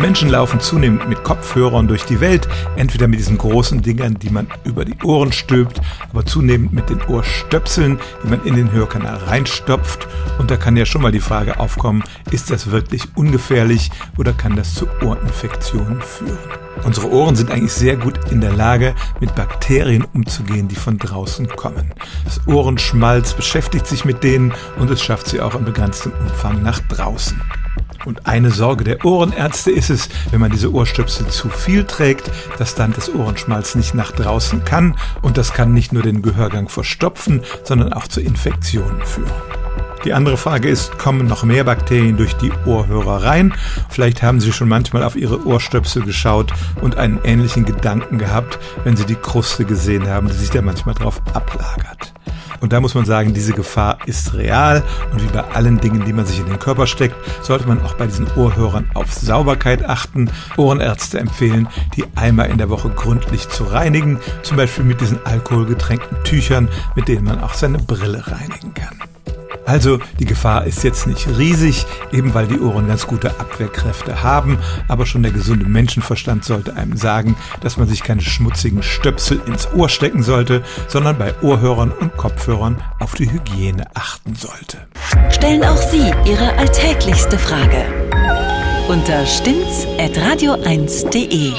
Menschen laufen zunehmend mit Kopfhörern durch die Welt, entweder mit diesen großen Dingern, die man über die Ohren stülpt, aber zunehmend mit den Ohrstöpseln, die man in den Hörkanal reinstopft. Und da kann ja schon mal die Frage aufkommen, ist das wirklich ungefährlich oder kann das zu Ohrinfektionen führen? Unsere Ohren sind eigentlich sehr gut in der Lage, mit Bakterien umzugehen, die von draußen kommen. Das Ohrenschmalz beschäftigt sich mit denen und es schafft sie auch in begrenztem Umfang nach draußen. Und eine Sorge der Ohrenärzte ist es, wenn man diese Ohrstöpsel zu viel trägt, dass dann das Ohrenschmalz nicht nach draußen kann und das kann nicht nur den Gehörgang verstopfen, sondern auch zu Infektionen führen. Die andere Frage ist, kommen noch mehr Bakterien durch die Ohrhörer rein? Vielleicht haben Sie schon manchmal auf Ihre Ohrstöpsel geschaut und einen ähnlichen Gedanken gehabt, wenn Sie die Kruste gesehen haben, die sich da manchmal drauf ablagert. Und da muss man sagen, diese Gefahr ist real und wie bei allen Dingen, die man sich in den Körper steckt, sollte man auch bei diesen Ohrhörern auf Sauberkeit achten. Ohrenärzte empfehlen, die einmal in der Woche gründlich zu reinigen, zum Beispiel mit diesen alkoholgetränkten Tüchern, mit denen man auch seine Brille reinigen kann. Also die Gefahr ist jetzt nicht riesig, eben weil die Ohren ganz gute Abwehrkräfte haben, aber schon der gesunde Menschenverstand sollte einem sagen, dass man sich keine schmutzigen Stöpsel ins Ohr stecken sollte, sondern bei Ohrhörern und Kopfhörern auf die Hygiene achten sollte. Stellen auch Sie Ihre alltäglichste Frage unter stimmtz.radio1.de.